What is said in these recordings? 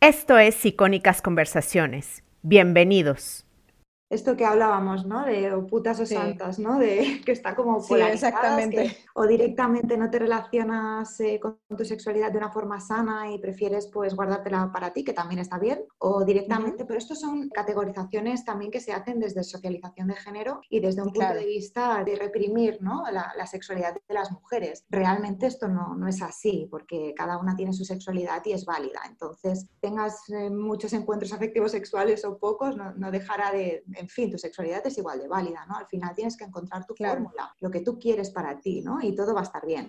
Esto es Icónicas Conversaciones. Bienvenidos esto que hablábamos, ¿no? De putas o santas, ¿no? De que está como sí, exactamente. o directamente no te relacionas eh, con tu sexualidad de una forma sana y prefieres pues guardártela para ti, que también está bien, o directamente, pero estos son categorizaciones también que se hacen desde socialización de género y desde un punto de vista de reprimir, ¿no? La, sexualidad de las mujeres. Realmente esto no, no, es así, porque cada una tiene su sexualidad y es válida. Entonces, tengas eh, muchos encuentros afectivos sexuales o pocos, no, no dejará de en fin, tu sexualidad es igual de válida, ¿no? Al final tienes que encontrar tu fórmula, lo que tú quieres para ti, ¿no? Y todo va a estar bien.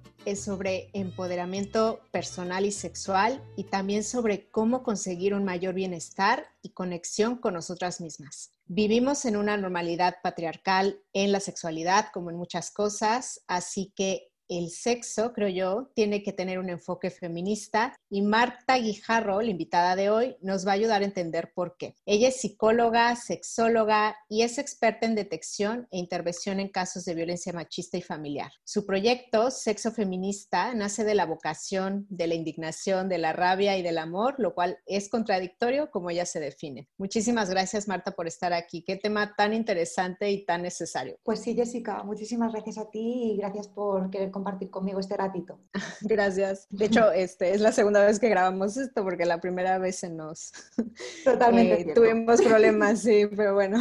es sobre empoderamiento personal y sexual y también sobre cómo conseguir un mayor bienestar y conexión con nosotras mismas. Vivimos en una normalidad patriarcal en la sexualidad, como en muchas cosas, así que el sexo, creo yo, tiene que tener un enfoque feminista y Marta Guijarro, la invitada de hoy, nos va a ayudar a entender por qué. Ella es psicóloga, sexóloga y es experta en detección e intervención en casos de violencia machista y familiar. Su proyecto, Sexo Feminista, nace de la vocación, de la indignación, de la rabia y del amor, lo cual es contradictorio como ella se define. Muchísimas gracias, Marta, por estar aquí. Qué tema tan interesante y tan necesario. Pues sí, Jessica, muchísimas gracias a ti y gracias por querer conmigo este ratito. Gracias. De hecho, este es la segunda vez que grabamos esto porque la primera vez se nos Totalmente eh, tuvimos problemas, sí, pero bueno.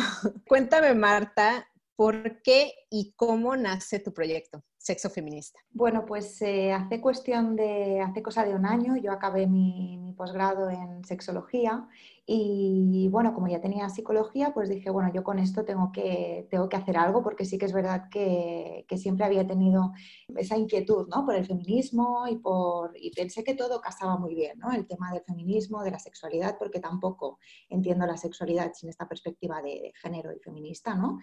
Cuéntame, Marta, ¿por qué y cómo nace tu proyecto? Sexo Feminista? Bueno, pues eh, hace cuestión de, hace cosa de un año, yo acabé mi, mi posgrado en sexología y bueno, como ya tenía psicología, pues dije, bueno, yo con esto tengo que, tengo que hacer algo porque sí que es verdad que, que siempre había tenido esa inquietud ¿no? por el feminismo y, por, y pensé que todo casaba muy bien, ¿no? el tema del feminismo, de la sexualidad, porque tampoco entiendo la sexualidad sin esta perspectiva de, género y feminista. ¿no?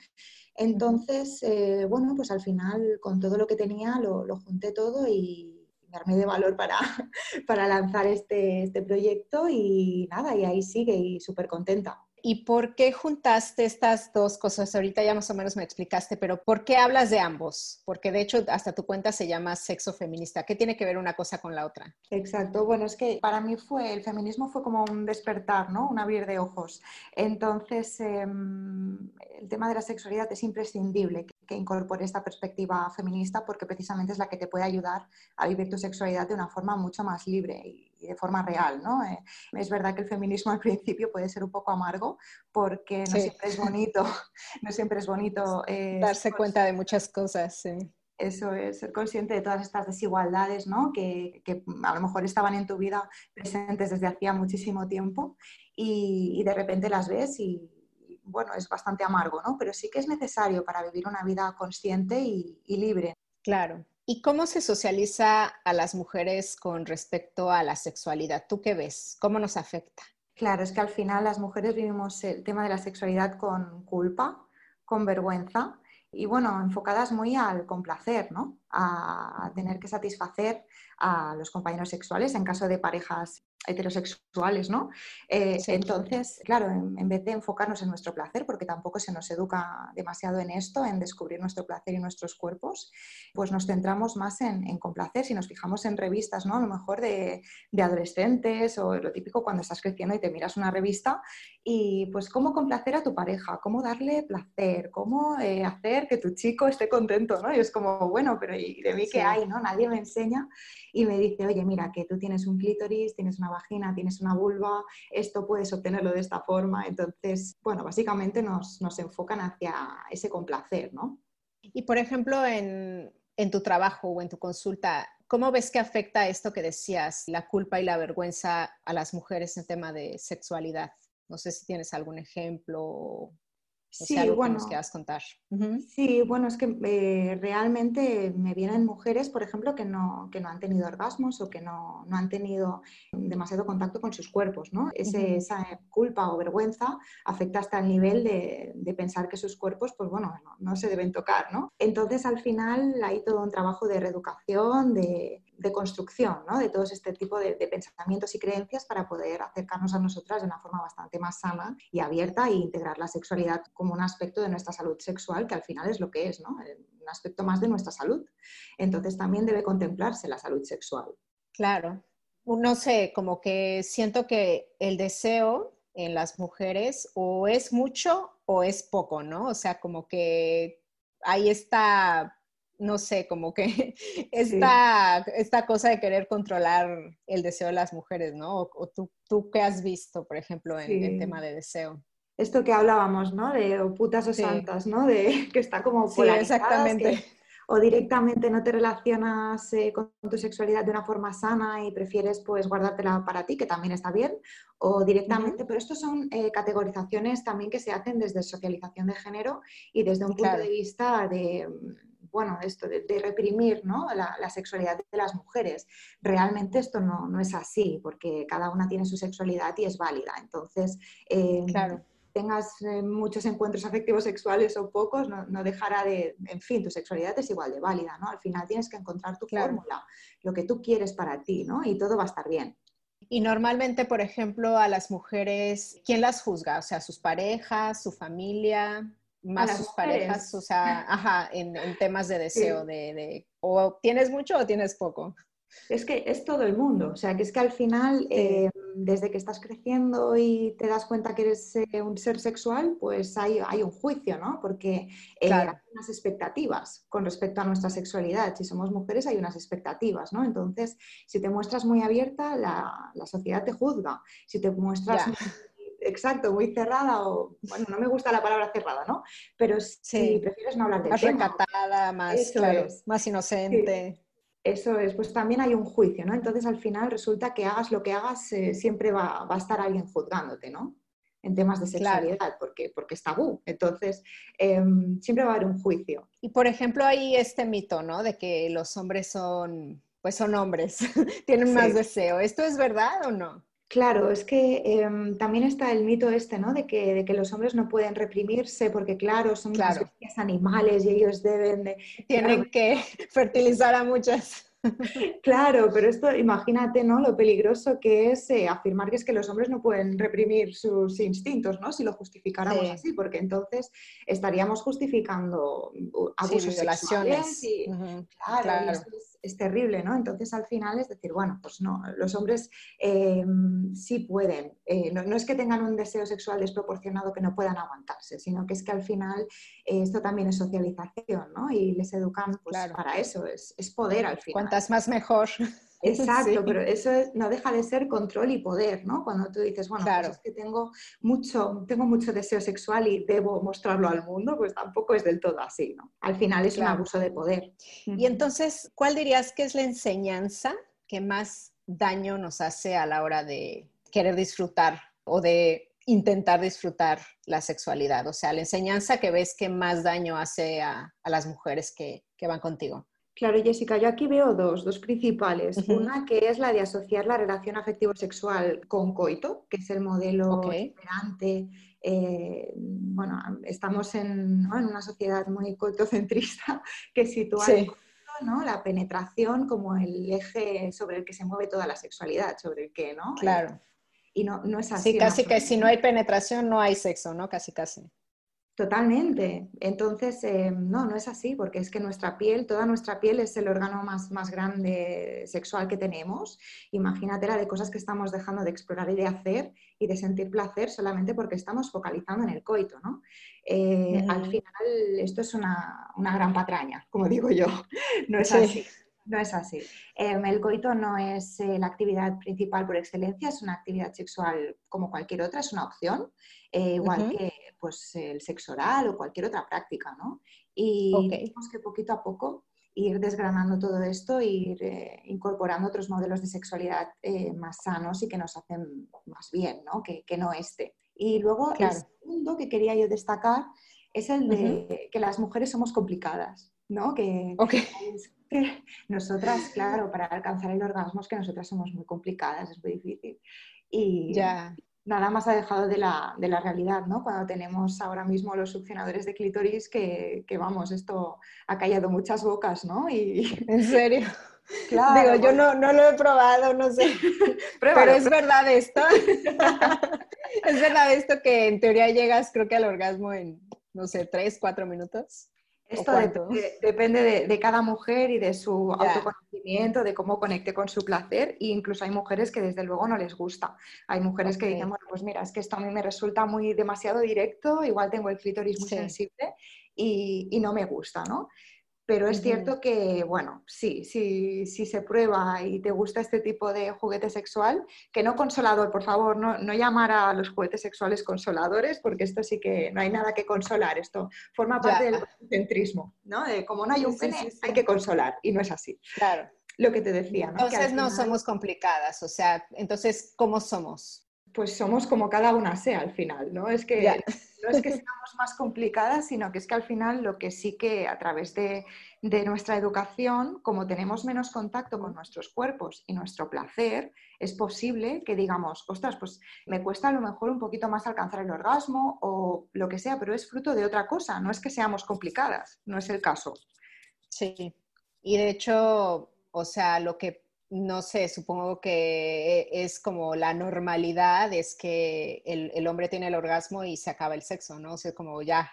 Entonces, eh, bueno, pues al final con todo lo que tenía lo, lo junté todo y darme de valor para, para lanzar este, este proyecto y nada, y ahí sigue y súper contenta. ¿Y por qué juntaste estas dos cosas? Ahorita ya más o menos me explicaste, pero ¿por qué hablas de ambos? Porque de hecho hasta tu cuenta se llama sexo feminista. ¿Qué tiene que ver una cosa con la otra? Exacto. Bueno, es que para mí fue, el feminismo fue como un despertar, ¿no? Un abrir de ojos. Entonces, em, el tema de la sexualidad es imprescindible que incorpore esta perspectiva feminista porque precisamente es la que te puede ayudar a vivir tu sexualidad de una forma mucho más libre y, de forma real. ¿no? Eh, es verdad que el feminismo al principio puede ser un poco amargo porque no siempre es bonito, no siempre es bonito eh, darse cuenta de muchas cosas. Eso es, ser consciente de todas estas desigualdades ¿no? que, que, a lo mejor estaban en tu vida presentes desde hacía muchísimo tiempo y, y de repente las ves y, bueno, es bastante amargo, ¿no? Pero sí que es necesario para vivir una vida consciente y, libre. Claro. ¿Y cómo se socializa a las mujeres con respecto a la sexualidad? ¿Tú qué ves? ¿Cómo nos afecta? Claro, es que al final las mujeres vivimos el tema de la sexualidad con culpa, con vergüenza y bueno, enfocadas muy al complacer, ¿no? A tener que satisfacer a los compañeros sexuales en caso de parejas heterosexuales, ¿no? Eh, entonces, claro, en, vez de enfocarnos en nuestro placer, porque tampoco se nos educa demasiado en esto, en descubrir nuestro placer y nuestros cuerpos, pues nos centramos más en, complacer. Si nos fijamos en revistas, ¿no? A lo mejor de, adolescentes o lo típico cuando estás creciendo y te miras una revista y pues cómo complacer a tu pareja, cómo darle placer, cómo eh, hacer que tu chico esté contento, ¿no? Y es como, bueno, pero ¿y de mí qué hay, no? Nadie me enseña y me dice, oye, mira, que tú tienes un clítoris, tienes una vagina, tienes una vulva, esto puedes obtenerlo de esta forma. Entonces, bueno, básicamente nos, enfocan hacia ese complacer, ¿no? Y por ejemplo, en, en tu trabajo o en tu consulta, ¿cómo ves que afecta esto que decías, la culpa y la vergüenza a las mujeres en tema de sexualidad? No sé si tienes algún ejemplo. sí, sea, algo que nos quieras contar. Sí, bueno, es que eh, realmente me vienen mujeres, por ejemplo, que no, que no han tenido orgasmos o que no, no han tenido demasiado contacto con sus cuerpos, ¿no? Esa culpa o vergüenza afecta hasta el nivel de, de pensar que sus cuerpos, pues bueno, no, no, se deben tocar, ¿no? Entonces, al final hay todo un trabajo de reeducación, de, de construcción ¿no? de todos este tipo de, pensamientos y creencias para poder acercarnos a nosotras de una forma bastante más sana y abierta e integrar la sexualidad como un aspecto de nuestra salud sexual, que al final es lo que es, ¿no? Un aspecto más de nuestra salud. Entonces también debe contemplarse la salud sexual. Claro. No sé, como que siento que el deseo en las mujeres o es mucho o es poco, ¿no? O sea, como que ahí está no sé, como que esta, esta cosa de querer controlar el deseo de las mujeres, ¿no? O, tú, tú, qué has visto, por ejemplo, en el tema de deseo. Esto que hablábamos, ¿no? De putas o santas, ¿no? De que está como Sí, exactamente. o directamente no te relacionas eh, con tu sexualidad de una forma sana y prefieres pues guardártela para ti, que también está bien, o directamente, pero estos son eh, categorizaciones también que se hacen desde socialización de género y desde un punto de vista de bueno, esto de, reprimir ¿no? la, sexualidad de las mujeres. Realmente esto no, es así, porque cada una tiene su sexualidad y es válida. Entonces, eh, tengas eh, muchos encuentros afectivos sexuales o pocos, no, dejará de, en fin, tu sexualidad es igual de válida, ¿no? Al final tienes que encontrar tu fórmula, lo que tú quieres para ti, ¿no? Y todo va a estar bien. Y normalmente, por ejemplo, a las mujeres, ¿quién las juzga? O sea, sus parejas, su familia más sus parejas, o sea, ajá, en, temas de deseo, de, o tienes mucho o tienes poco. Es que es todo el mundo, o sea, que es que al final, eh, desde que estás creciendo y te das cuenta que eres eh, un ser sexual, pues hay, hay un juicio, ¿no? Porque eh, hay unas expectativas con respecto a nuestra sexualidad. Si somos mujeres hay unas expectativas, ¿no? Entonces, si te muestras muy abierta, la, sociedad te juzga. Si te muestras exacto, muy cerrada o, bueno, no me gusta la palabra cerrada, ¿no? Pero si prefieres no hablar de Más recatada, más, más inocente. Eso es, pues también hay un juicio, ¿no? Entonces al final resulta que hagas lo que hagas, eh, siempre va, a estar alguien juzgándote, ¿no? En temas de sexualidad, porque, porque es tabú. Entonces, em, siempre va a haber un juicio. Y por ejemplo, hay este mito, ¿no? De que los hombres son, pues son hombres, tienen más deseo. ¿Esto es verdad o no? Claro, es que em, también está el mito este, ¿no? De que, de que, los hombres no pueden reprimirse porque, claro, son claro. animales y ellos deben de... Tienen que fertilizar a muchas. Claro, pero esto, imagínate, ¿no? Lo peligroso que es eh, afirmar que es que los hombres no pueden reprimir sus instintos, ¿no? Si lo justificáramos así, porque entonces estaríamos justificando uh, abusos sexuales y, claro, es, terrible, ¿no? Entonces al final es decir, bueno, pues no, los hombres eh, sí pueden, eh, no, es que tengan un deseo sexual desproporcionado que no puedan aguantarse, sino que es que al final esto también es socialización, ¿no? Y les educan pues, para eso, es, es poder al final cuantas más mejor. Exacto, pero eso no deja de ser control y poder, ¿no? Cuando tú dices, bueno, pues es que tengo mucho, tengo mucho deseo sexual y debo mostrarlo al mundo, pues tampoco es del todo así, ¿no? Al final es un abuso de poder. Y entonces, ¿cuál dirías que es la enseñanza que más daño nos hace a la hora de querer disfrutar o de intentar disfrutar la sexualidad? O sea, la enseñanza que ves que más daño hace a, las mujeres que van contigo. Claro, Jessica, yo aquí veo dos, dos principales. Una que es la de asociar la relación afectivo-sexual con coito, que es el modelo esperante. Eh, bueno, estamos en, una sociedad muy coitocentrista que sitúa ¿no? la penetración como el eje sobre el que se mueve toda la sexualidad, sobre el que, ¿no? Claro. Y no, no es así. Sí, casi que si no hay penetración no hay sexo, ¿no? Casi, casi. Totalmente. Entonces, eh, no, no es así, porque es que nuestra piel, toda nuestra piel es el órgano más, más grande sexual que tenemos. Imagínate la de cosas que estamos dejando de explorar y de hacer y de sentir placer solamente porque estamos focalizando en el coito, ¿no? Eh, al final, esto es una, gran patraña, como digo yo. No es así. No es así. Em, el coito no es eh, la actividad principal por excelencia, es una actividad sexual como cualquier otra, es una opción, igual que pues, el sexo oral o cualquier otra práctica, ¿no? Y tenemos que poquito a poco ir desgranando todo esto e ir eh, incorporando otros modelos de sexualidad eh, más sanos y que nos hacen más bien, ¿no? Que, no este. Y luego el punto que quería yo destacar es el de que las mujeres somos complicadas, ¿no? Que, nosotras, claro, para alcanzar el orgasmo es que nosotras somos muy complicadas, es muy difícil. Y nada más ha dejado de la, realidad, ¿no? Cuando tenemos ahora mismo los succionadores de clítoris que, vamos, esto ha callado muchas bocas, ¿no? Y... ¿En serio? Claro. Digo, yo no, no, lo he probado, no sé. Pero es verdad esto. es verdad esto que en teoría llegas, creo que al orgasmo en, no sé, tres, cuatro minutos. Esto depende de, cada mujer y de su autoconocimiento, de cómo conecte con su placer. E incluso hay mujeres que desde luego no les gusta. Hay mujeres que dicen, bueno, pues mira, es que esto a mí me resulta muy demasiado directo, igual tengo el clítoris muy sensible y, y, no me gusta, ¿no? Pero es cierto que, bueno, sí, sí, sí se prueba y te gusta este tipo de juguete sexual, que no consolador, por favor, no, no, llamar a los juguetes sexuales consoladores, porque esto sí que no hay nada que consolar, esto forma parte del centrismo, ¿no? De como no hay un pene, hay que consolar, y no es así. Claro. Lo que te decía, ¿no? Entonces no somos complicadas, o sea, entonces, ¿cómo somos? Pues somos como cada una sea al final, ¿no? Es que no es que seamos más complicadas, sino que es que al final lo que sí que a través de, nuestra educación, como tenemos menos contacto con nuestros cuerpos y nuestro placer, es posible que digamos, ostras, pues me cuesta a lo mejor un poquito más alcanzar el orgasmo o lo que sea, pero es fruto de otra cosa, no es que seamos complicadas, no es el caso. Sí, y de hecho, o sea, lo que no sé, supongo que es como la normalidad, es que el, hombre tiene el orgasmo y se acaba el sexo, ¿no? O sea, como ya,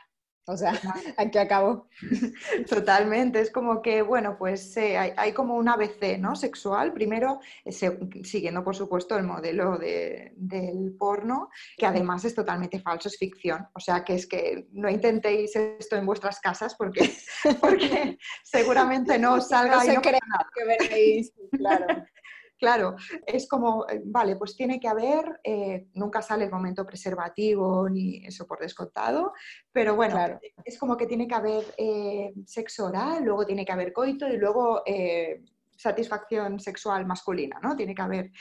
o sea, aquí acabo. Totalmente, es como que, bueno, pues eh, hay, como un ABC, ¿no? Sexual, primero, eh, siguiendo por supuesto el modelo del porno, que además es totalmente falso, es ficción. O sea, que es que no intentéis esto en vuestras casas porque, porque seguramente no salga no y no que veréis, claro. Claro, es como, eh, vale, pues tiene que haber, eh, nunca sale el momento preservativo ni eso por descontado, pero bueno, es como que tiene que haber eh, sexo oral, luego tiene que haber coito y luego satisfacción sexual masculina, ¿no? Tiene que haber,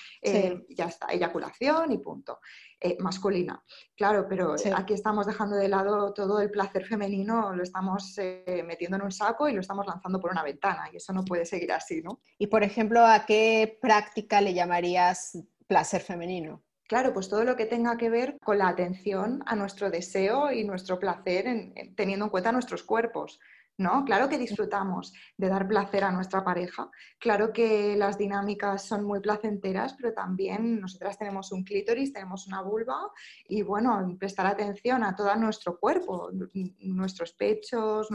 ya está, eyaculación y punto. Eh, masculina. Claro, pero aquí estamos dejando de lado todo el placer femenino, lo estamos eh, metiendo en un saco y lo estamos lanzando por una ventana y eso no puede seguir así, ¿no? Y por ejemplo, ¿a qué práctica le llamarías placer femenino? Claro, pues todo lo que tenga que ver con la atención a nuestro deseo y nuestro placer teniendo en cuenta nuestros cuerpos. ¿No? Claro que disfrutamos de dar placer a nuestra pareja, claro que las dinámicas son muy placenteras, pero también nosotras tenemos un clítoris, tenemos una vulva y bueno, prestar atención a todo nuestro cuerpo, nuestros pechos,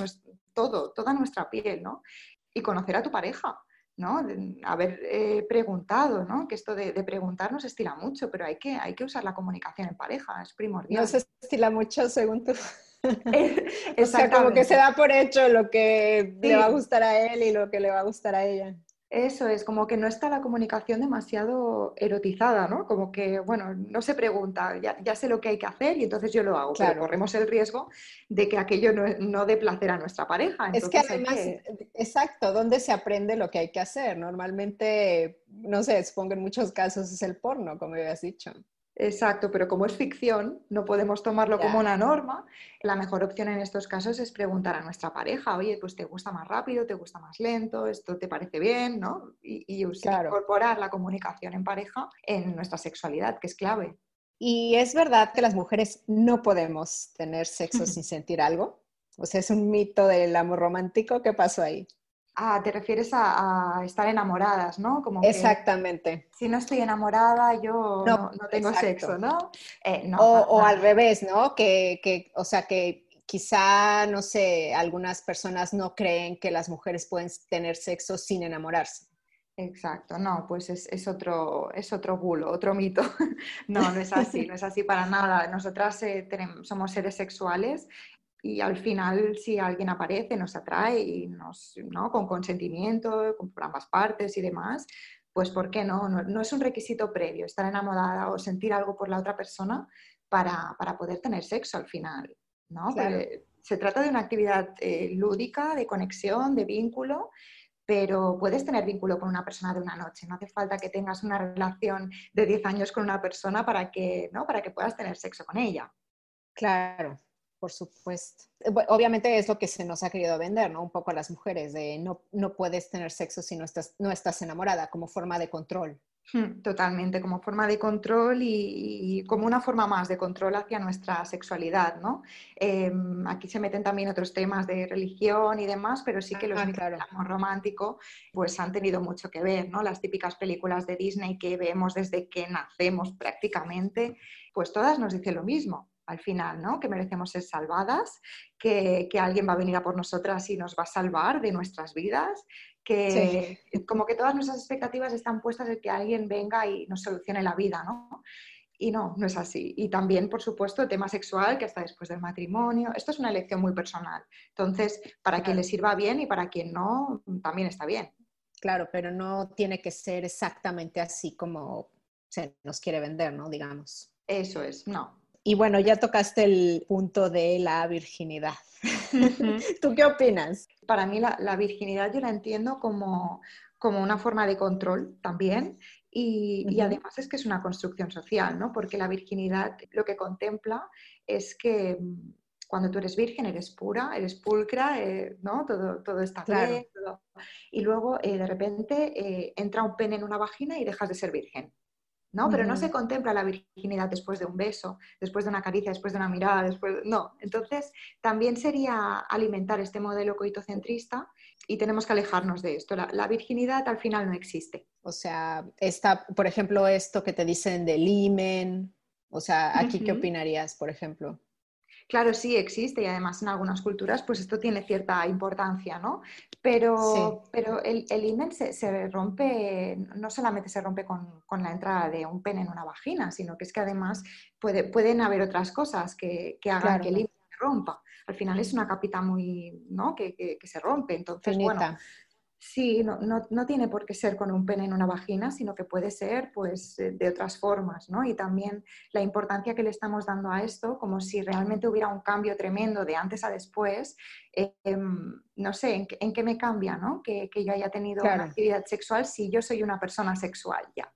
todo, toda nuestra piel, ¿no? Y conocer a tu pareja. ¿no? haber eh, preguntado, ¿no? Que esto de, preguntar no se estila mucho, pero hay que, hay que usar la comunicación en pareja, es primordial. No se estila mucho según tú. o sea, como que se da por hecho lo que le va a gustar a él y lo que le va a gustar a ella. Eso es, como que no está la comunicación demasiado erotizada, ¿no? Como que, bueno, no se pregunta, ya, sé lo que hay que hacer y entonces yo lo hago, pero corremos el riesgo de que aquello no, no dé placer a nuestra pareja. es que además, exacto, ¿dónde se aprende lo que hay que hacer? Normalmente, no sé, supongo en muchos casos es el porno, como habías dicho. Exacto, pero como es ficción, no podemos tomarlo como una norma. La mejor opción en estos casos es preguntar a nuestra pareja, oye, pues te gusta más rápido, te gusta más lento, esto te parece bien, ¿no? Y, incorporar la comunicación en pareja en nuestra sexualidad, que es clave. ¿Y es verdad que las mujeres no podemos tener sexo sin sentir algo? O sea, es un mito del amor romántico. ¿Qué pasó ahí? Ah, te refieres a, estar enamoradas, ¿no? Como Exactamente. Si no estoy enamorada, yo no, tengo sexo, ¿no? Eh, o, al revés, ¿no? Que, o sea, que quizá, no sé, algunas personas no creen que las mujeres pueden tener sexo sin enamorarse. Exacto, no, pues es, otro, es otro bulo, otro mito. no, no es así, no es así para nada. Nosotras eh, tenemos, somos seres sexuales y al final si alguien aparece, nos atrae y nos, ¿no? con consentimiento, por ambas partes y demás, pues ¿por qué no? no? es un requisito previo estar enamorada o sentir algo por la otra persona para, poder tener sexo al final, ¿no? Se trata de una actividad eh, lúdica, de conexión, de vínculo, pero puedes tener vínculo con una persona de una noche. No hace falta que tengas una relación de 10 años con una persona para que, ¿no? para que puedas tener sexo con ella. Claro, por supuesto. Obviamente es lo que se nos ha querido vender, ¿no? Un poco a las mujeres, de no, no puedes tener sexo si no estás, no estás enamorada, como forma de control. Hmm, totalmente, como forma de control y, como una forma más de control hacia nuestra sexualidad, ¿no? Em, aquí se meten también otros temas de religión y demás, pero sí que los ah, claro. amor romántico pues han tenido mucho que ver, ¿no? Las típicas películas de Disney que vemos desde que nacemos prácticamente, pues todas nos dicen lo mismo al final, ¿no? Que merecemos ser salvadas, que, que, alguien va a venir a por nosotras y nos va a salvar de nuestras vidas, que como que todas nuestras expectativas están puestas en que alguien venga y nos solucione la vida, ¿no? Y no, no es así. Y también, por supuesto, el tema sexual, que hasta después del matrimonio. Esto es una elección muy personal. Entonces, para quien le sirva bien y para quien no, también está bien. Claro, pero no tiene que ser exactamente así como se nos quiere vender, ¿no? Digamos. Eso es, no. Y bueno, ya tocaste el punto de la virginidad. ¿Tú qué opinas? Para mí la, virginidad yo la entiendo como, como, una forma de control también y, además es que es una construcción social, ¿no? Porque la virginidad lo que contempla es que mm, cuando tú eres virgen eres pura, eres pulcra, eh, ¿no? Todo, todo está bien. Y luego eh, de repente eh, entra un pene en una vagina y dejas de ser virgen. ¿No? Pero no se contempla la virginidad después de un beso, después de una caricia, después de una mirada, después... No, entonces también sería alimentar este modelo coitocentrista y tenemos que alejarnos de esto. La, virginidad al final no existe. O sea, está, por ejemplo, esto que te dicen del imen, o sea, ¿aquí qué opinarías, por ejemplo? Claro, sí existe y además en algunas culturas pues esto tiene cierta importancia, ¿no? Pero, pero el, el imen se, rompe, no solamente se rompe con, la entrada de un pene en una vagina, sino que es que además puede, pueden haber otras cosas que, hagan que el imen se rompa. Al final es una capita muy, ¿no? Que, se rompe. Entonces, bueno, Sí, no, no, tiene por qué ser con un pene en una vagina, sino que puede ser pues, eh, de otras formas, ¿no? Y también la importancia que le estamos dando a esto, como si realmente hubiera un cambio tremendo de antes a después, em, no sé, ¿en, qué me cambia, ¿no? Que, yo haya tenido una actividad sexual si yo soy una persona sexual ya.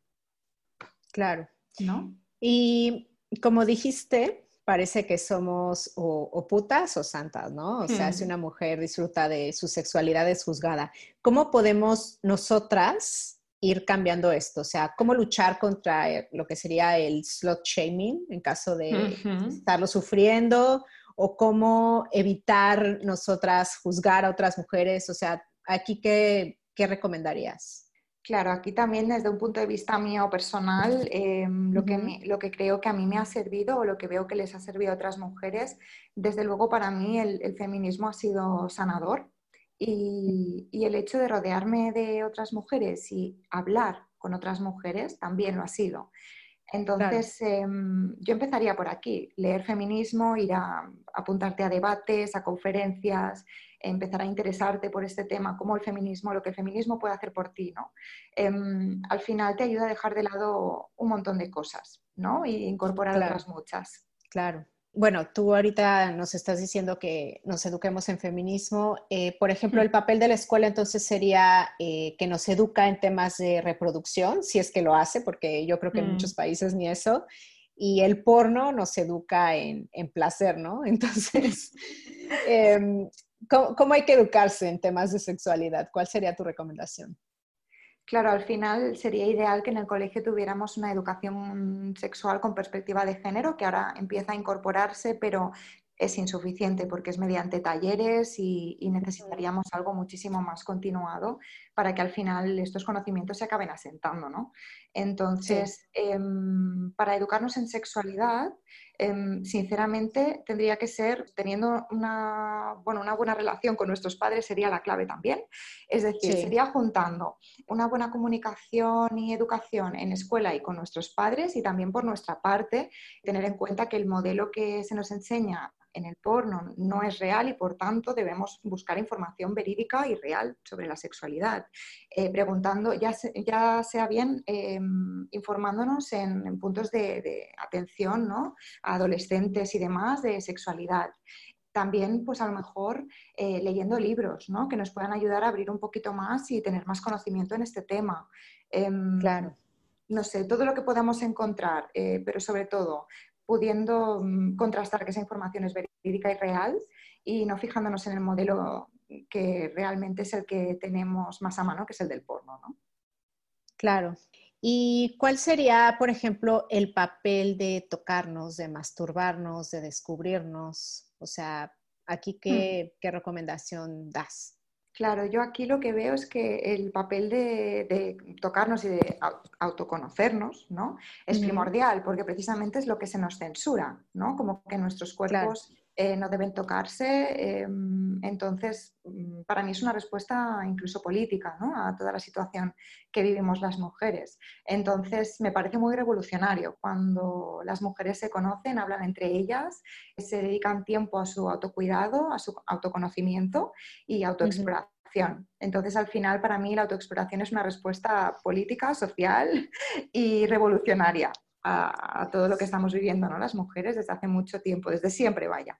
Claro. ¿No? Y como dijiste, parece que somos o, putas o santas, ¿no? O sea, si una mujer disfruta de su sexualidad es juzgada. ¿Cómo podemos nosotras ir cambiando esto? O sea, ¿cómo luchar contra eh, lo que sería el slot shaming en caso de estarlo sufriendo? ¿O cómo evitar nosotras juzgar a otras mujeres? O sea, aquí, ¿qué, qué recomendarías? Claro, aquí también desde un punto de vista mío personal, em, lo, que lo que creo que a mí me ha servido o lo que veo que les ha servido a otras mujeres, desde luego para mí el, feminismo ha sido sanador y, el hecho de rodearme de otras mujeres y hablar con otras mujeres también lo ha sido. Entonces, em, yo empezaría por aquí, leer feminismo, ir a apuntarte a debates, a conferencias, empezar a interesarte por este tema, como el feminismo, lo que el feminismo puede hacer por ti, ¿no? Em, al final te ayuda a dejar de lado un montón de cosas, ¿no? Y incorporar otras muchas. Claro. Bueno, tú ahorita nos estás diciendo que nos eduquemos en feminismo. Eh, por ejemplo, el papel de la escuela entonces sería eh, que nos educa en temas de reproducción, si es que lo hace, porque yo creo que en mm. muchos países ni eso. Y el porno nos educa en, placer, ¿no? Entonces, em, ¿Cómo, hay que educarse en temas de sexualidad? ¿Cuál sería tu recomendación? Claro, al final sería ideal que en el colegio tuviéramos una educación sexual con perspectiva de género, que ahora empieza a incorporarse, pero es insuficiente porque es mediante talleres y, necesitaríamos algo muchísimo más continuado para que al final estos conocimientos se acaben asentando. ¿no? Entonces, em, para educarnos en sexualidad, em, sinceramente tendría que ser teniendo una, bueno, una buena relación con nuestros padres sería la clave también. Es decir, sería juntando una buena comunicación y educación en escuela y con nuestros padres y también por nuestra parte tener en cuenta que el modelo que se nos enseña en el porno no es real y por tanto debemos buscar información verídica y real sobre la sexualidad. Eh, preguntando, ya, ya sea bien em, informándonos en, puntos de, atención ¿no? a adolescentes y demás de sexualidad también, pues a lo mejor eh, leyendo libros, ¿no? Que nos puedan ayudar a abrir un poquito más y tener más conocimiento en este tema. Em, claro. No sé, todo lo que podamos encontrar, eh, pero sobre todo pudiendo mm, contrastar que esa información es verídica y real y no fijándonos en el modelo que realmente es el que tenemos más a mano, que es el del porno, ¿no? Claro. ¿Y cuál sería, por ejemplo, el papel de tocarnos, de masturbarnos, de descubrirnos? O sea, aquí, ¿qué, mm. recomendación das? Claro, yo aquí lo que veo es que el papel de, tocarnos y de autoconocernos, ¿no? Es primordial, porque precisamente es lo que se nos censura, ¿no? Como que nuestros cuerpos eh, no deben tocarse. Em, entonces, mm, para mí es una respuesta incluso política a toda la situación que vivimos las mujeres. Entonces, me parece muy revolucionario cuando las mujeres se conocen, hablan entre ellas, se dedican tiempo a su autocuidado, a su autoconocimiento y autoexploración. Entonces, al final, para mí, la autoexploración es una respuesta política, social y revolucionaria a, todo lo que estamos viviendo, ¿no? Las mujeres desde hace mucho tiempo, desde siempre, vaya.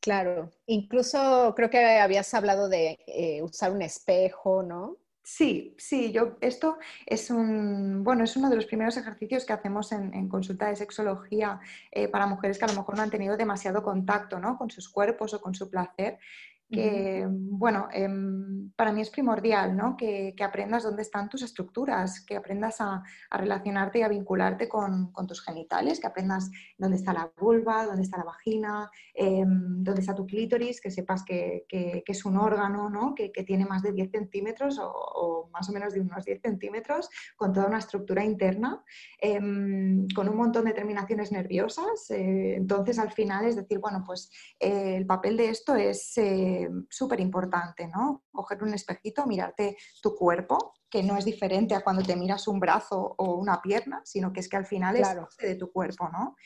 Claro, incluso creo que habías hablado de eh, usar un espejo, ¿no? Sí, sí, yo esto es un bueno, es uno de los primeros ejercicios que hacemos en, consulta de sexología eh, para mujeres que a lo mejor no han tenido demasiado contacto ¿no? con sus cuerpos o con su placer que, bueno, em, para mí es primordial, ¿no? Que, aprendas dónde están tus estructuras, que aprendas a, relacionarte y a vincularte con, tus genitales, que aprendas dónde está la vulva, dónde está la vagina, em, dónde está tu clítoris, que sepas que, es un órgano, ¿no? Que, tiene más de 10 centímetros o, más o menos de unos 10 centímetros, con toda una estructura interna, em, con un montón de terminaciones nerviosas. Eh, entonces, al final es decir, bueno, pues eh, el papel de esto es eh, súper importante, ¿no? Coger un espejito, mirarte tu cuerpo, que no es diferente a cuando te miras un brazo o una pierna, sino que es que al final es parte de tu cuerpo, ¿no?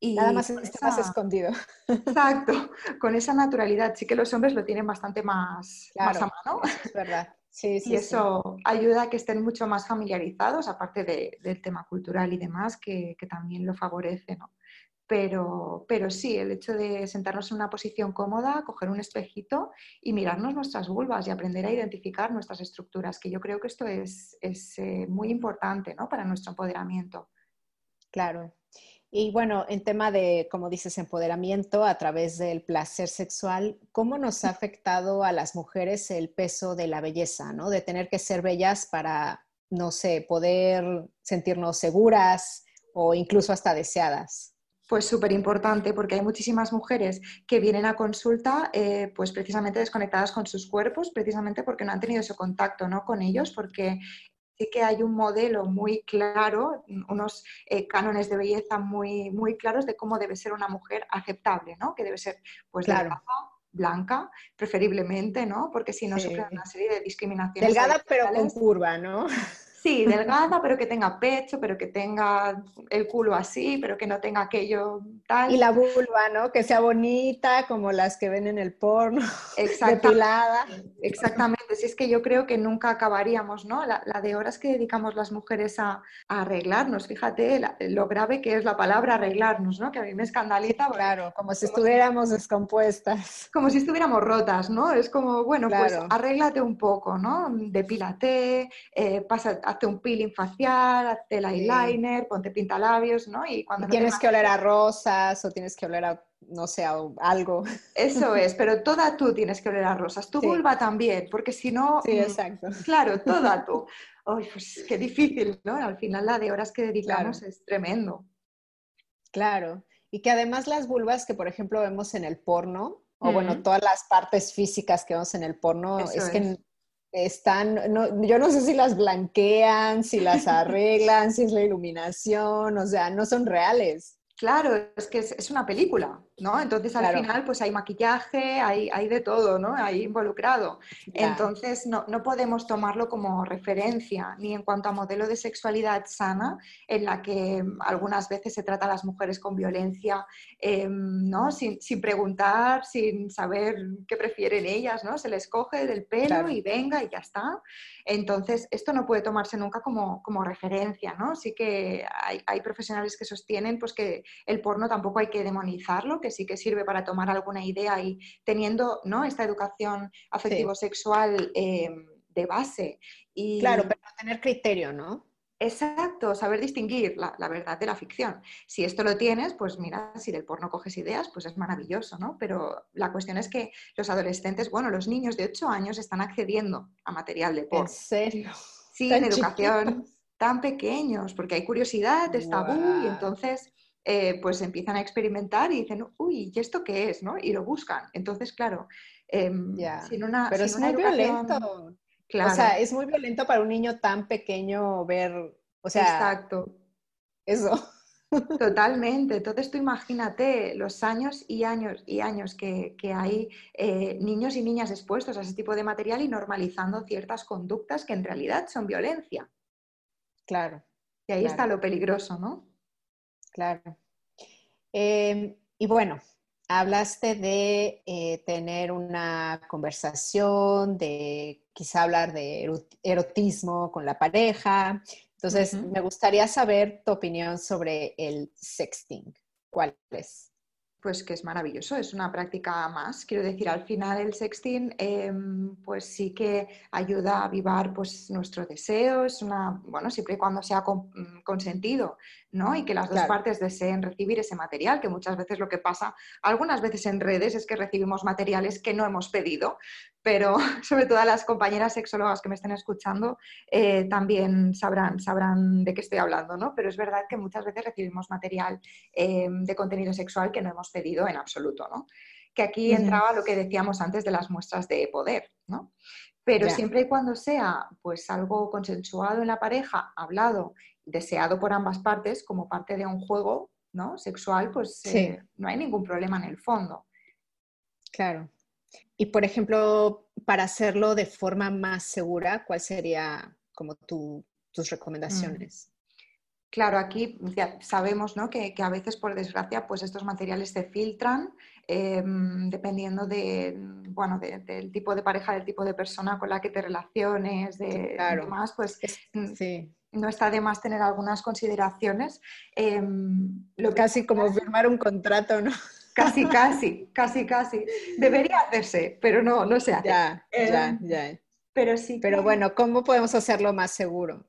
Y Nada más está más escondido. Exacto, con esa naturalidad. Sí que los hombres lo tienen bastante más, a mano. Es verdad. Sí, sí, y eso ayuda a que estén mucho más familiarizados, aparte del tema cultural y demás, que, que también lo favorece, ¿no? Pero, pero sí, el hecho de sentarnos en una posición cómoda, coger un espejito y mirarnos nuestras vulvas y aprender a identificar nuestras estructuras, que yo creo que esto es, es eh, muy importante ¿no? para nuestro empoderamiento. Claro. Y bueno, en tema de, como dices, empoderamiento a través del placer sexual, ¿cómo nos ha afectado a las mujeres el peso de la belleza, ¿no? De tener que ser bellas para, no sé, poder sentirnos seguras o incluso hasta deseadas. Pues súper importante porque hay muchísimas mujeres que vienen a consulta eh, pues precisamente desconectadas con sus cuerpos, precisamente porque no han tenido ese contacto ¿no? con ellos, porque sí que hay un modelo muy claro, unos eh, cánones de belleza muy, muy claros de cómo debe ser una mujer aceptable, ¿no? que debe ser pues delgada, blanca, preferiblemente, ¿no? porque si no sufre una serie de discriminaciones. Delgada pero con curva, ¿no? Sí, delgada, pero que tenga pecho, pero que tenga el culo así, pero que no tenga aquello tal. Y la vulva, ¿no? Que sea bonita, como las que ven en el porno, depilada. Exactamente, si es que yo creo que nunca acabaríamos, ¿no? La, de horas que dedicamos las mujeres a, arreglarnos, fíjate lo grave que es la palabra arreglarnos, ¿no? Que a mí me escandaliza. Claro, como si estuviéramos descompuestas. Como si estuviéramos rotas, ¿no? Es como, bueno, pues arréglate un poco, ¿no? Depílate, eh, pasa hazte un peeling facial, hazte el eyeliner, ponte pintalabios, ¿no? Y cuando tienes que oler a rosas o tienes que oler a, no sé, a algo. Eso es, pero toda tú tienes que oler a rosas, tu vulva también, porque si no... Sí, mm, exacto. Claro, toda tú. Ay, pues qué difícil, ¿no? Al final la de horas que dedicamos es tremendo. Claro, y que además las vulvas que, por ejemplo, vemos en el porno, o bueno, todas las partes físicas que vemos en el porno, es que están, yo no sé si las blanquean, si las arreglan, si es la iluminación, o sea, no son reales. Claro, es que es, una película, ¿no? Entonces al final pues hay maquillaje, hay, hay de todo, ¿no? Hay involucrado. Entonces no, podemos tomarlo como referencia, ni en cuanto a modelo de sexualidad sana, en la que algunas veces se trata a las mujeres con violencia, em, ¿no? Sin, preguntar, sin saber qué prefieren ellas, ¿no? Se les coge del pelo y venga y ya está. Entonces esto no puede tomarse nunca como, como referencia, ¿no? Sí que hay, hay profesionales que sostienen pues que el porno tampoco hay que demonizarlo, que sí que sirve para tomar alguna idea y teniendo ¿no? esta educación afectivo-sexual eh, de base. Y... Claro, pero tener criterio, ¿no? Exacto, saber distinguir la, verdad de la ficción. Si esto lo tienes, pues mira, si del porno coges ideas, pues es maravilloso, ¿no? Pero la cuestión es que los adolescentes, bueno, los niños de 8 años están accediendo a material de porno. ¿En serio? Sí, en educación, tan pequeños, porque hay curiosidad, es tabú, y entonces eh, pues empiezan a experimentar y dicen, uy, ¿y esto qué es? ¿no? Y lo buscan. Entonces, claro, em, sin una, Pero es muy violento. O sea, es muy violento para un niño tan pequeño ver, o sea, Exacto. Eso. Totalmente. Entonces tú imagínate los años y años y años que, hay eh, niños y niñas expuestos a ese tipo de material y normalizando ciertas conductas que en realidad son violencia. Claro. Y ahí está lo peligroso, ¿no? Claro. Em, y bueno, hablaste de eh, tener una conversación, de quizá hablar de erotismo con la pareja. Entonces, me gustaría saber tu opinión sobre el sexting. ¿Cuál es? Pues que es maravilloso, es una práctica más. Quiero decir, al final el sexting em, pues sí que ayuda a avivar pues, nuestro deseo, es una, bueno, siempre y cuando sea mm, consentido, ¿no? Y que las dos partes deseen recibir ese material, que muchas veces lo que pasa, algunas veces en redes es que recibimos materiales que no hemos pedido, pero sobre todo las compañeras sexólogas que me estén escuchando eh, también sabrán, sabrán de qué estoy hablando, ¿no? Pero es verdad que muchas veces recibimos material eh, de contenido sexual que no hemos pedido en absoluto, ¿no? Que aquí entraba lo que decíamos antes de las muestras de poder, ¿no? Pero siempre y cuando sea pues algo consensuado en la pareja, hablado, deseado por ambas partes como parte de un juego ¿no? sexual, pues eh, no hay ningún problema en el fondo. Claro. Y por ejemplo, para hacerlo de forma más segura, ¿cuál sería como tus recomendaciones? Claro, aquí ya sabemos ¿no? que, a veces, por desgracia, pues estos materiales se filtran em, dependiendo de, bueno, del tipo de pareja, del tipo de persona con la que te relaciones, de claro. demás, pues mm, no está de más tener algunas consideraciones. Em, lo casi como firmar un contrato, ¿no? Casi, casi, casi, casi. Debería hacerse, pero no, no se hace. Ya, ya, em, ya. Pero sí. Pero bueno, ¿cómo podemos hacerlo más seguro?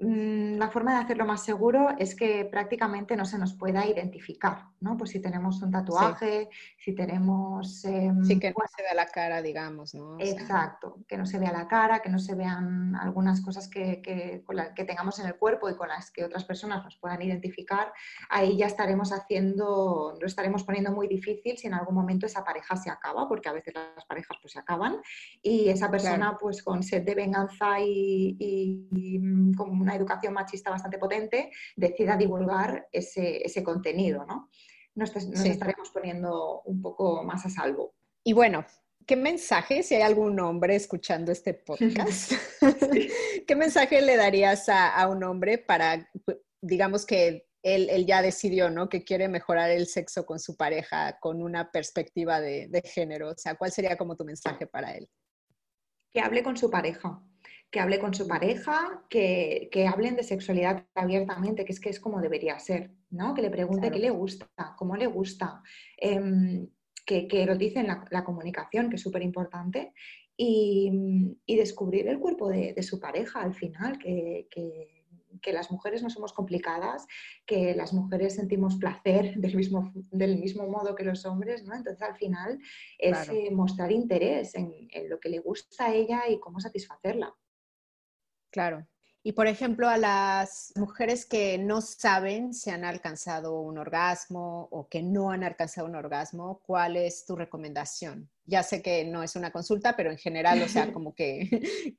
Mm, la forma de hacerlo más seguro es que prácticamente no se nos pueda identificar, ¿no? Pues si tenemos un tatuaje, si tenemos... Em, sí, que no se vea la cara, digamos, ¿no? exacto, que no se vea la cara, que no se vean algunas cosas que, que, que, tengamos en el cuerpo y con las que otras personas nos puedan identificar, ahí ya estaremos haciendo, lo estaremos poniendo muy difícil si en algún momento esa pareja se acaba, porque a veces las parejas pues se acaban, y esa persona pues con sed de venganza y, y, y mm, como una educación machista bastante potente, decida divulgar ese, ese contenido, ¿no? Nos, estaremos poniendo un poco más a salvo. Y bueno, ¿qué mensaje, si hay algún hombre escuchando este podcast, qué mensaje le darías a, un hombre para, digamos que él, él, ya decidió, ¿no? Que quiere mejorar el sexo con su pareja con una perspectiva de, de género. O sea, ¿cuál sería como tu mensaje para él? Que hable con su pareja, que hable con su pareja, que, hablen de sexualidad abiertamente, que es que es como debería ser, ¿no? Que le pregunte qué le gusta, cómo le gusta, em, que, que eroticen la, la comunicación, que es súper importante, y, descubrir el cuerpo de, su pareja al final, que, las mujeres no somos complicadas, que las mujeres sentimos placer del mismo, del mismo modo que los hombres, ¿no? Entonces al final es eh, mostrar interés en, lo que le gusta a ella y cómo satisfacerla. Claro. Y por ejemplo, a las mujeres que no saben si han alcanzado un orgasmo o que no han alcanzado un orgasmo, ¿cuál es tu recomendación? Ya sé que no es una consulta, pero en general, o sea, como que,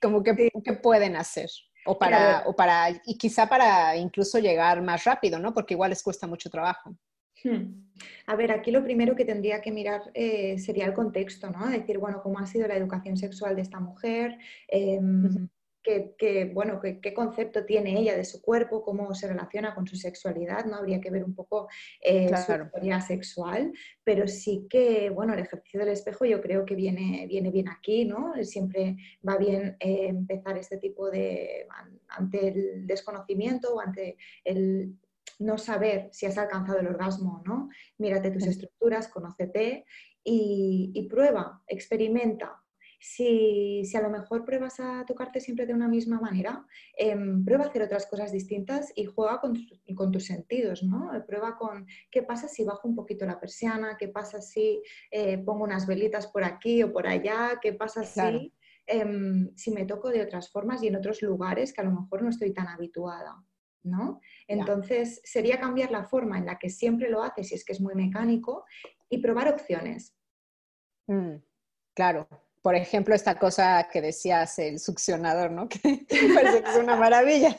como que, pueden hacer. O para, o para, y quizá para incluso llegar más rápido, ¿no? Porque igual les cuesta mucho trabajo. Hmm. A ver, aquí lo primero que tendría que mirar eh, sería el contexto, ¿no? Decir, bueno, cómo ha sido la educación sexual de esta mujer, em, qué, bueno, qué, concepto tiene ella de su cuerpo, cómo se relaciona con su sexualidad, ¿no? Habría que ver un poco eh, su historia sexual, pero sí que, bueno, el ejercicio del espejo yo creo que viene, viene bien aquí, ¿no? Siempre va bien eh, empezar este tipo de, ante el desconocimiento o ante el no saber si has alcanzado el orgasmo o no, mírate tus estructuras, conócete y, y prueba, experimenta si, a lo mejor pruebas a tocarte siempre de una misma manera, em, prueba a hacer otras cosas distintas y juega con, tus sentidos, ¿no? Prueba con qué pasa si bajo un poquito la persiana, qué pasa si eh, pongo unas velitas por aquí o por allá, qué pasa si, em, si me toco de otras formas y en otros lugares que a lo mejor no estoy tan habituada. ¿no? Entonces, sería cambiar la forma en la que siempre lo haces, si es que es muy mecánico, y probar opciones. Mm, claro. Por ejemplo, esta cosa que decías, el succionador, ¿no? Que parece que es una maravilla.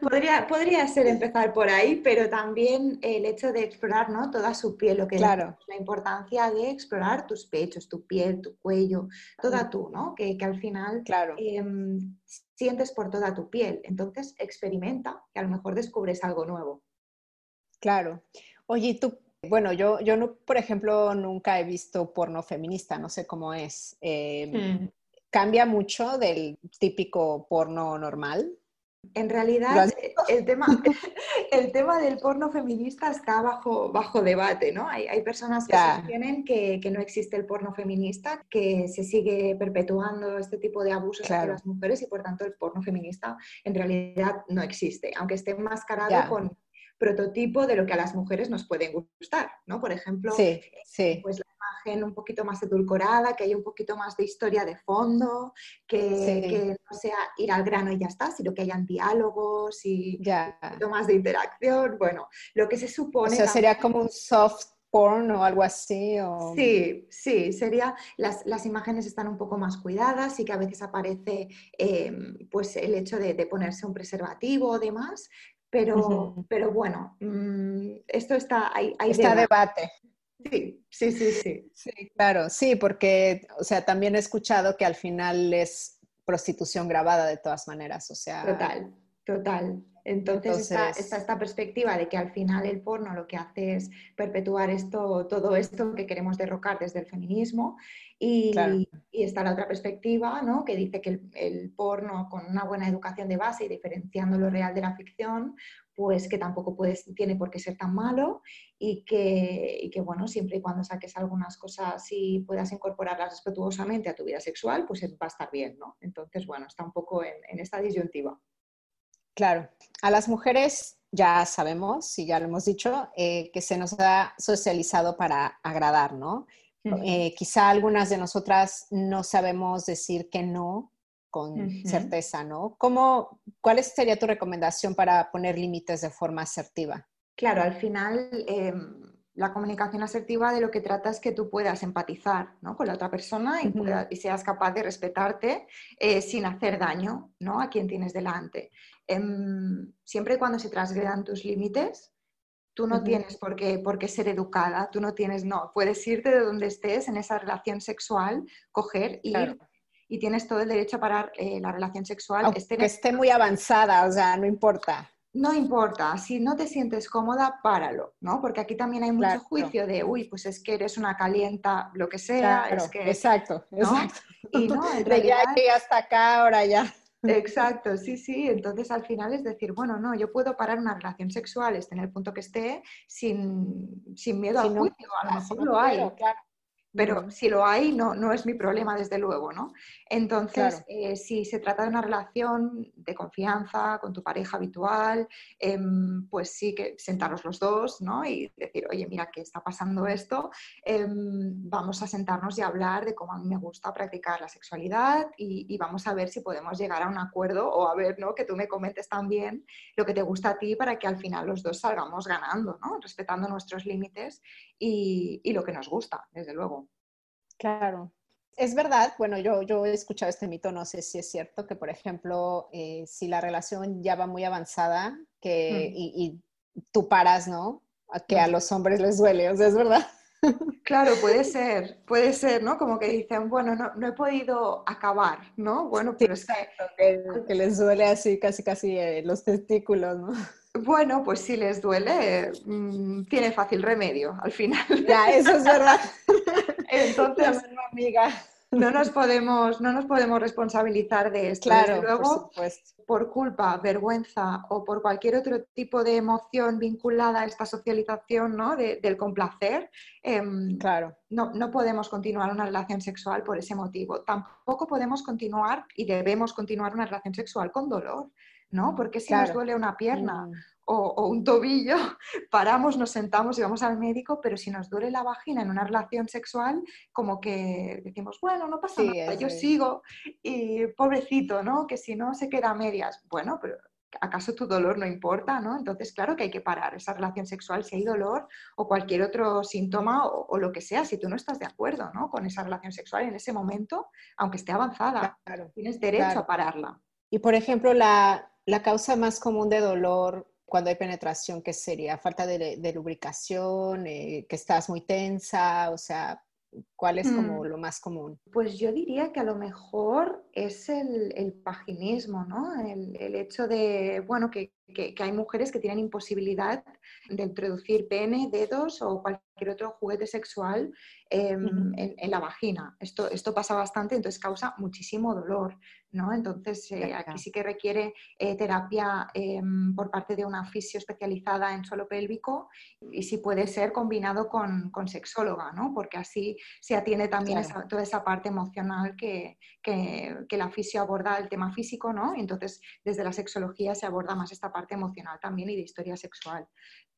Podría, podría ser empezar por ahí, pero también el hecho de explorar ¿no? toda su piel, lo que claro. la importancia de explorar tus pechos, tu piel, tu cuello, toda tú, ¿no? Que, al final claro. Em, sientes por toda tu piel. Entonces experimenta, que a lo mejor descubres algo nuevo. Claro. Oye, tú bueno, yo, yo no, por ejemplo, nunca he visto porno feminista, no sé cómo es. Em, mm. ¿Cambia mucho del típico porno normal? En realidad, el tema, el tema del porno feminista está bajo, bajo debate, ¿no? Hay, hay personas que sostienen que, que, no existe el porno feminista, que se sigue perpetuando este tipo de abusos claro. las mujeres y por tanto el porno feminista en realidad no existe, aunque esté enmascarado con prototipo de lo que a las mujeres nos puede gustar, ¿no? Por ejemplo, pues la imagen un poquito más edulcorada, que haya un poquito más de historia de fondo, que, no sea ir al grano y ya está, sino que hayan diálogos y un poquito más de interacción. Bueno, lo que se supone... O sea, sería como un soft porn o algo así. Sí, sí, sería, las, las, imágenes están un poco más cuidadas y que a veces aparece em, pues el hecho de, de, ponerse un preservativo o demás, pero, pero bueno, mm, esto está ahí. está debate. Sí, sí, sí, sí. Sí, claro, sí, porque, o sea, también he escuchado que al final es prostitución grabada de todas maneras, o sea. Total, total. Entonces, Está, esta perspectiva de que al final el porno lo que hace es perpetuar esto, todo esto que queremos derrocar desde el feminismo y, y está la otra perspectiva ¿no? que dice que el, porno con una buena educación de base y diferenciando lo real de la ficción, pues que tampoco puedes, tiene por qué ser tan malo y que, y que, bueno, siempre y cuando saques algunas cosas y puedas incorporarlas respetuosamente a tu vida sexual, pues va a estar bien, ¿no? Entonces, bueno, está un poco en, en esta disyuntiva. Claro, a las mujeres ya sabemos, y ya lo hemos dicho, eh, que se nos ha socializado para agradar, ¿no? Eh, quizá algunas de nosotras no sabemos decir que no con certeza, ¿no? ¿Cómo, ¿Cuál sería tu recomendación para poner límites de forma asertiva? Claro, al final em, la comunicación asertiva de lo que trata es que tú puedas empatizar con la otra persona y, seas capaz de respetarte eh, sin hacer daño ¿no? a quien tienes delante. Em, siempre y cuando se transgredan tus límites, tú no tienes por qué, por qué, ser educada, tú no tienes, no, puedes irte de donde estés en esa relación sexual, coger, ir y tienes todo el derecho a parar eh, la relación sexual. que esté muy avanzada, o sea, no importa no importa, si no te sientes cómoda, páralo, ¿no? Porque aquí también hay mucho juicio de, uy, pues es que eres una calienta, lo que sea, es que... Exacto, exacto. Y no, en realidad... Ya hasta acá, ahora ya. Exacto, sí, sí. Entonces al final es decir, bueno, no, yo puedo parar una relación sexual, esté en el punto que esté, sin, miedo al juicio, a lo mejor lo hay. Claro pero si lo hay, no, no es mi problema, desde luego, ¿no? Entonces, eh, si se trata de una relación de confianza con tu pareja habitual, em, pues sí que sentaros los dos, ¿no? Y decir, oye, mira, ¿qué está pasando esto? Em, vamos a sentarnos y hablar de cómo a mí me gusta practicar la sexualidad y, y, vamos a ver si podemos llegar a un acuerdo o a ver, ¿no? Que tú me comentes también lo que te gusta a ti para que al final los dos salgamos ganando, ¿no? Respetando nuestros límites y, y lo que nos gusta, desde luego. Claro. Es verdad, bueno, yo, yo he escuchado este mito, no sé si es cierto, que por ejemplo, eh, si la relación ya va muy avanzada que, mm. y, tú paras, ¿no? que a los hombres les duele, o sea, es verdad. Claro, puede ser, puede ser, ¿no? Como que dicen, bueno, no, no he podido acabar, ¿no? Bueno, pero es que... que... les duele así, casi, casi eh, los testículos, ¿no? Bueno, pues si les duele, mm, tiene fácil remedio al final. Ya, eso es verdad. Entonces, amiga. no nos podemos, no nos podemos responsabilizar de esto. Claro, luego, por, culpa, vergüenza o por cualquier otro tipo de emoción vinculada a esta socialización ¿no? del complacer, em, claro. no, no podemos continuar una relación sexual por ese motivo. Tampoco podemos continuar y debemos continuar una relación sexual con dolor. ¿no? Porque si nos duele una pierna o, un tobillo, paramos, nos sentamos y vamos al médico, pero si nos duele la vagina en una relación sexual, como que decimos, bueno, no pasa nada, yo sigo y pobrecito, ¿no? Que si no se queda a medias. Bueno, pero ¿acaso tu dolor no importa? ¿no? Entonces, claro que hay que parar esa relación sexual si hay dolor o cualquier otro síntoma o, lo que sea, si tú no estás de acuerdo ¿no? con esa relación sexual en ese momento, aunque esté avanzada, tienes derecho a pararla. Y, por ejemplo, la, la causa más común de dolor cuando hay penetración, ¿qué sería? ¿Falta de, lubricación? Eh, ¿Que estás muy tensa? O sea, ¿cuál es como mm. lo más común? Pues yo diría que a lo mejor es el, paginismo, ¿no? El, hecho de, bueno, que, hay mujeres que tienen imposibilidad de introducir pene, dedos o cualquier otro juguete sexual em, en, la vagina. Esto, esto pasa bastante, entonces causa muchísimo dolor. Entonces, eh, aquí sí que requiere eh, terapia em, por parte de una fisio especializada en suelo pélvico y si puede ser combinado con, con sexóloga, ¿no? Porque así se atiende también toda esa parte emocional que, la fisio aborda el tema físico, ¿no? Entonces, desde la sexología se aborda más esta parte emocional también y de historia sexual.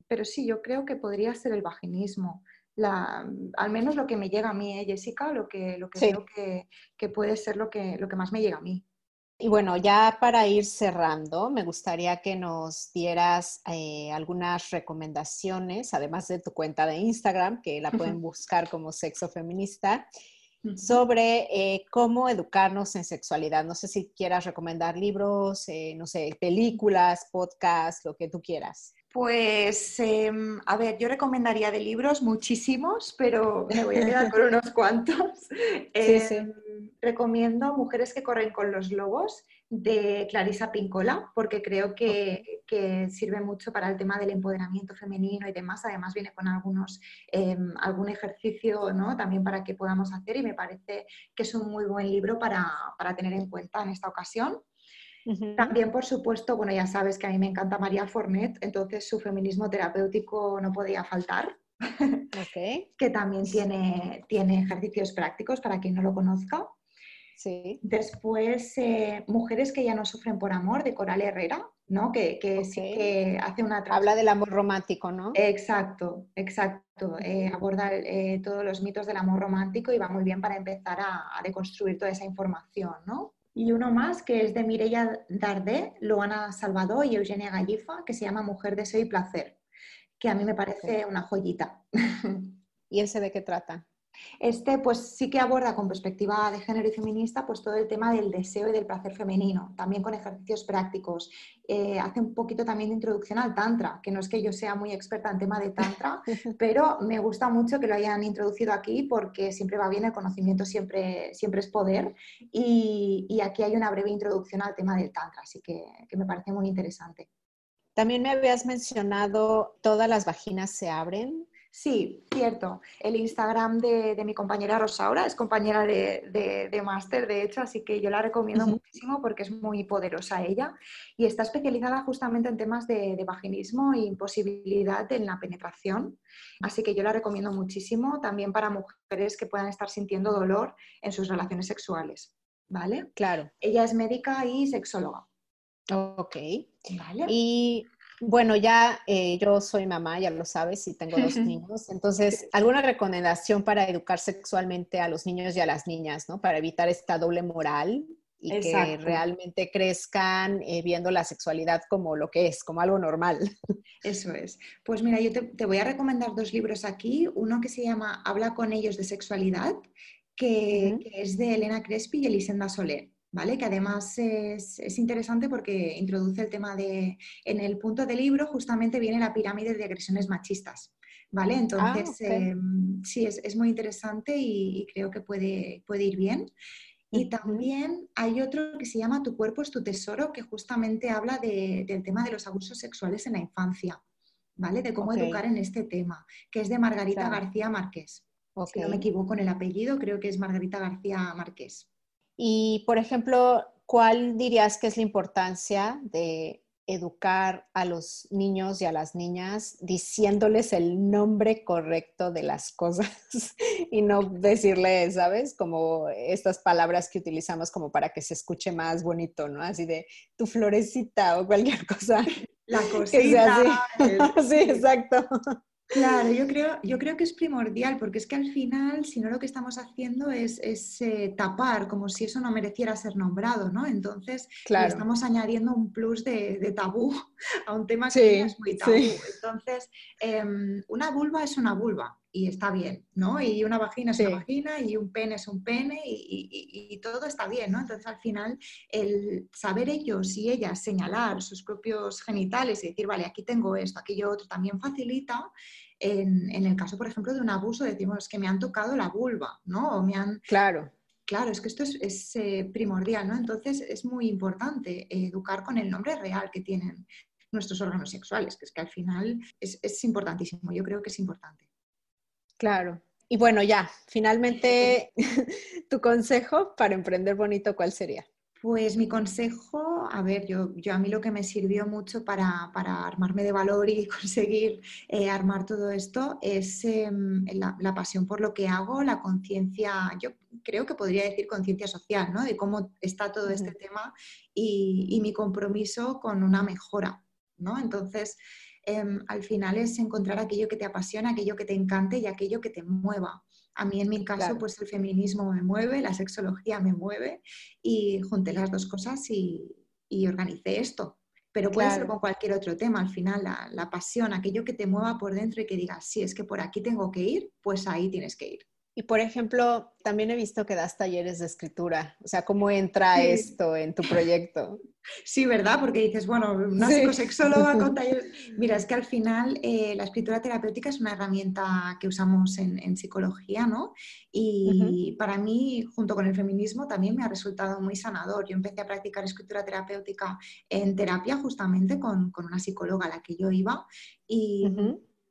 Pero sí, yo creo que podría ser el vaginismo. La, al menos lo que me llega a mí, ¿eh, Jessica, lo que, lo que creo que, que, puede ser lo que, lo que más me llega a mí. Y bueno, ya para ir cerrando, me gustaría que nos dieras eh, algunas recomendaciones, además de tu cuenta de Instagram, que la pueden buscar como Sexo Feminista, sobre eh, cómo educarnos en sexualidad. No sé si quieras recomendar libros, eh, no sé, películas, podcasts, lo que tú quieras. Pues, em, a ver, yo recomendaría de libros muchísimos, pero me voy a quedar con unos cuantos. Sí, sí. Em, recomiendo Mujeres que corren con los lobos de Clarisa Pincola, porque creo que, sirve mucho para el tema del empoderamiento femenino y demás. Además, viene con algunos, em, algún ejercicio ¿no? también para que podamos hacer y me parece que es un muy buen libro para, para tener en cuenta en esta ocasión. También, por supuesto, bueno, ya sabes que a mí me encanta María Fornet, entonces su feminismo terapéutico no podía faltar. que también tiene, tiene ejercicios prácticos para quien no lo conozca. Sí. Después, eh, Mujeres que ya no sufren por amor, de Coral Herrera, ¿no? Que, que sí que hace una... Habla del amor romántico, ¿no? Exacto, exacto. Eh, aborda eh, todos los mitos del amor romántico y va muy bien para empezar a, a deconstruir toda esa información, ¿no? Y uno más que es de Mireia Dardé, Luana Salvador y Eugenia Gallifa, que se llama Mujer, Deseo y Placer, que a mí me parece una joyita. ¿Y ese de qué trata? Este pues sí que aborda con perspectiva de género y feminista pues todo el tema del deseo y del placer femenino, también con ejercicios prácticos. Eh, hace un poquito también de introducción al tantra, que no es que yo sea muy experta en tema de tantra, pero me gusta mucho que lo hayan introducido aquí porque siempre va bien, el conocimiento siempre, siempre es poder y, aquí hay una breve introducción al tema del tantra, así que me parece muy interesante. También me habías mencionado, todas las vaginas se abren. Sí, cierto. El Instagram de, mi compañera Rosaura es compañera de, máster, de hecho, así que yo la recomiendo muchísimo porque es muy poderosa ella y está especializada justamente en temas de, vaginismo e imposibilidad en la penetración. Así que yo la recomiendo muchísimo también para mujeres que puedan estar sintiendo dolor en sus relaciones sexuales. ¿Vale? Claro. Ella es médica y sexóloga. Ok. Vale. Y bueno, ya eh, yo soy mamá, ya lo sabes, y tengo dos niños. Entonces, ¿alguna recomendación para educar sexualmente a los niños y a las niñas, ¿no? Para evitar esta doble moral y que realmente crezcan eh, viendo la sexualidad como lo que es, como algo normal. Eso es. Pues mira, yo te, voy a recomendar dos libros aquí. Uno que se llama Habla con ellos de sexualidad, que, que es de Elena Crespi y Elisenda Soler. Que además es, interesante porque introduce el tema de, en el punto del libro justamente viene la pirámide de agresiones machistas, ¿vale? Ah, Entonces, em, sí, es, muy interesante y, creo que puede, puede ir bien. Y también hay otro que se llama Tu cuerpo es tu tesoro, que justamente habla del tema de los abusos sexuales en la infancia, ¿vale? De cómo educar en este tema, que es de Margarita García Márquez. Si no me equivoco en el apellido, creo que es Margarita García Márquez. Y, por ejemplo, ¿cuál dirías que es la importancia de educar a los niños y a las niñas diciéndoles el nombre correcto de las cosas y no decirles, ¿sabes? Como estas palabras que utilizamos como para que se escuche más bonito, ¿no? Así de tu florecita o cualquier cosa. La cosita. sí, exacto. Claro, yo creo, yo creo que es primordial, porque es que al final, si no lo que estamos haciendo es, eh, tapar, como si eso no mereciera ser nombrado, ¿no? Entonces, estamos añadiendo un plus de, tabú a un tema que es muy tabú. Entonces, em, una vulva es una vulva y está bien, ¿no? Y una vagina es una vagina y un pene es un pene y, y, todo está bien, ¿no? Entonces, al final, el saber ellos y ellas señalar sus propios genitales y decir, vale, aquí tengo esto, aquello otro, también facilita en, el caso, por ejemplo, de un abuso, decimos que me han tocado la vulva, ¿no? O me han... Claro. Claro, es que esto es, eh, primordial, ¿no? Entonces es muy importante educar con el nombre real que tienen nuestros órganos sexuales, que es que al final es, es importantísimo, yo creo que es importante. Claro. Y bueno, ya, finalmente, tu consejo para emprender bonito, ¿cuál sería? Pues mi consejo, a ver, yo, yo a mí lo que me sirvió mucho para, armarme de valor y conseguir eh, armar todo esto es em, la, pasión por lo que hago, la conciencia, yo creo que podría decir conciencia social, ¿no? De cómo está todo este tema y, mi compromiso con una mejora, ¿no? Entonces, em, al final es encontrar aquello que te apasiona, aquello que te encante y aquello que te mueva. A mí en mi caso, pues el feminismo me mueve, la sexología me mueve y junté las dos cosas y, y organicé esto. Pero puede ser con cualquier otro tema. Al final, la, la, pasión, aquello que te mueva por dentro y que digas, sí, es que por aquí tengo que ir, pues ahí tienes que ir. Y por ejemplo, también he visto que das talleres de escritura. O sea, ¿cómo entra esto en tu proyecto? Sí, ¿verdad? Porque dices, bueno, una psicosexóloga con talleres. Mira, es que al final eh, la escritura terapéutica es una herramienta que usamos en, psicología, ¿no? Y para mí, junto con el feminismo, también me ha resultado muy sanador. Yo empecé a practicar escritura terapéutica en terapia justamente con, una psicóloga a la que yo iba y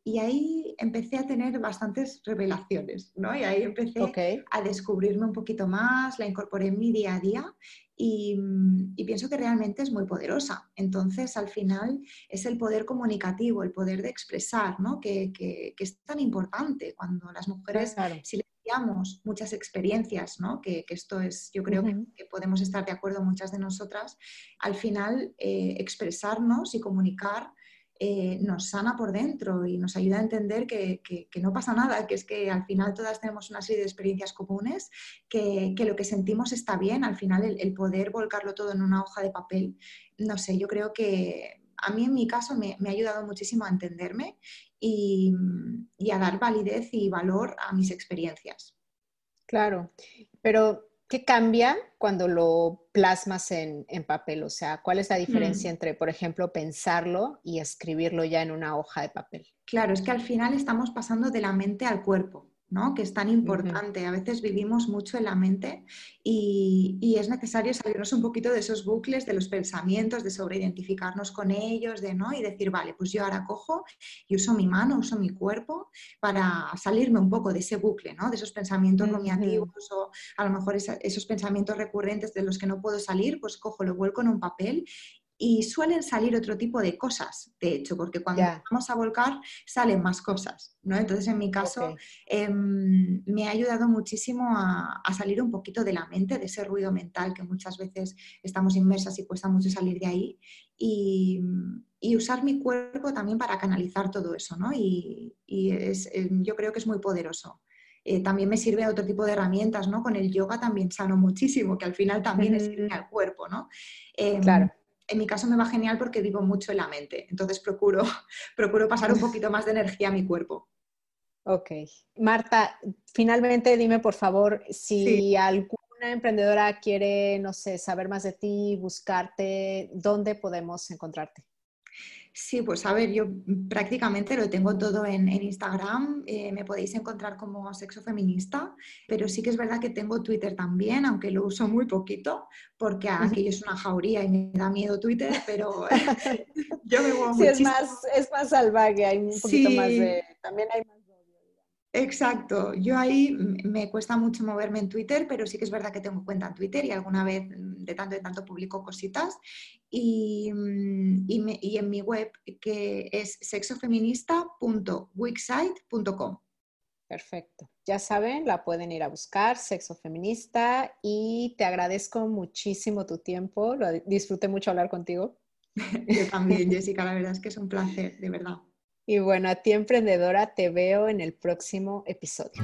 y ahí empecé a tener bastantes revelaciones, ¿no? Y ahí empecé a descubrirme un poquito más, la incorporé en mi día a día y, pienso que realmente es muy poderosa. Entonces, al final, es el poder comunicativo, el poder de expresar, ¿no? Que, es tan importante cuando las mujeres silenciamos muchas experiencias, ¿no? Que, esto es, yo creo que, podemos estar de acuerdo muchas de nosotras, al final, eh, expresarnos y comunicar eh, nos sana por dentro y nos ayuda a entender que, no pasa nada, que es que al final todas tenemos una serie de experiencias comunes, que, lo que sentimos está bien, al final el, poder volcarlo todo en una hoja de papel, no sé, yo creo que a mí en mi caso me, ha ayudado muchísimo a entenderme y, y a dar validez y valor a mis experiencias. Claro, pero ¿Qué cambia cuando lo plasmas en, papel? O sea, ¿cuál es la diferencia mm. entre, por ejemplo, pensarlo y escribirlo ya en una hoja de papel? Claro, es que al final estamos pasando de la mente al cuerpo que es tan importante. A veces vivimos mucho en la mente y, es necesario salirnos un poquito de esos bucles, de los pensamientos, de sobreidentificarnos con ellos, de no y decir, vale, pues yo ahora cojo y uso mi mano, uso mi cuerpo para salirme un poco de ese bucle, ¿no? de esos pensamientos rumiativos o a lo mejor esos pensamientos recurrentes de los que no puedo salir, pues cojo, lo vuelco en un papel y suelen salir otro tipo de cosas, de hecho, porque cuando vamos a volcar salen más cosas, ¿no? Entonces, en mi caso, em, me ha ayudado muchísimo a, salir un poquito de la mente, de ese ruido mental que muchas veces estamos inmersas y cuesta mucho salir de ahí, y, usar mi cuerpo también para canalizar todo eso, ¿no? Y, em, yo creo que es muy poderoso. Eh, también me sirve otro tipo de herramientas, ¿no? Con el yoga también sano muchísimo, que al final también es irme al cuerpo, ¿no? Em, claro en mi caso me va genial porque vivo mucho en la mente, entonces procuro, procuro pasar un poquito más de energía a mi cuerpo. Ok. Marta, finalmente dime por favor si alguna emprendedora quiere, no sé, saber más de ti, buscarte, ¿dónde podemos encontrarte? Sí, pues a ver, yo prácticamente lo tengo todo en, Instagram, eh, me podéis encontrar como sexo feminista, pero sí que es verdad que tengo Twitter también, aunque lo uso muy poquito, porque aquello es una jauría y me da miedo Twitter, pero yo me muevo sí, es más, es más salvaje, hay un poquito más de... También hay más Exacto, yo ahí me cuesta mucho moverme en Twitter, pero sí que es verdad que tengo cuenta en Twitter y alguna vez de tanto en tanto publico cositas. Y, mm, y en mi web que es sexofeminista.wixsite.com. Perfecto. Ya saben, la pueden ir a buscar, Sexo Feminista, y te agradezco muchísimo tu tiempo. Lo disfruté mucho hablar contigo. Yo también, Jessica, la verdad es que es un placer, de verdad. Y bueno, a ti emprendedora, te veo en el próximo episodio.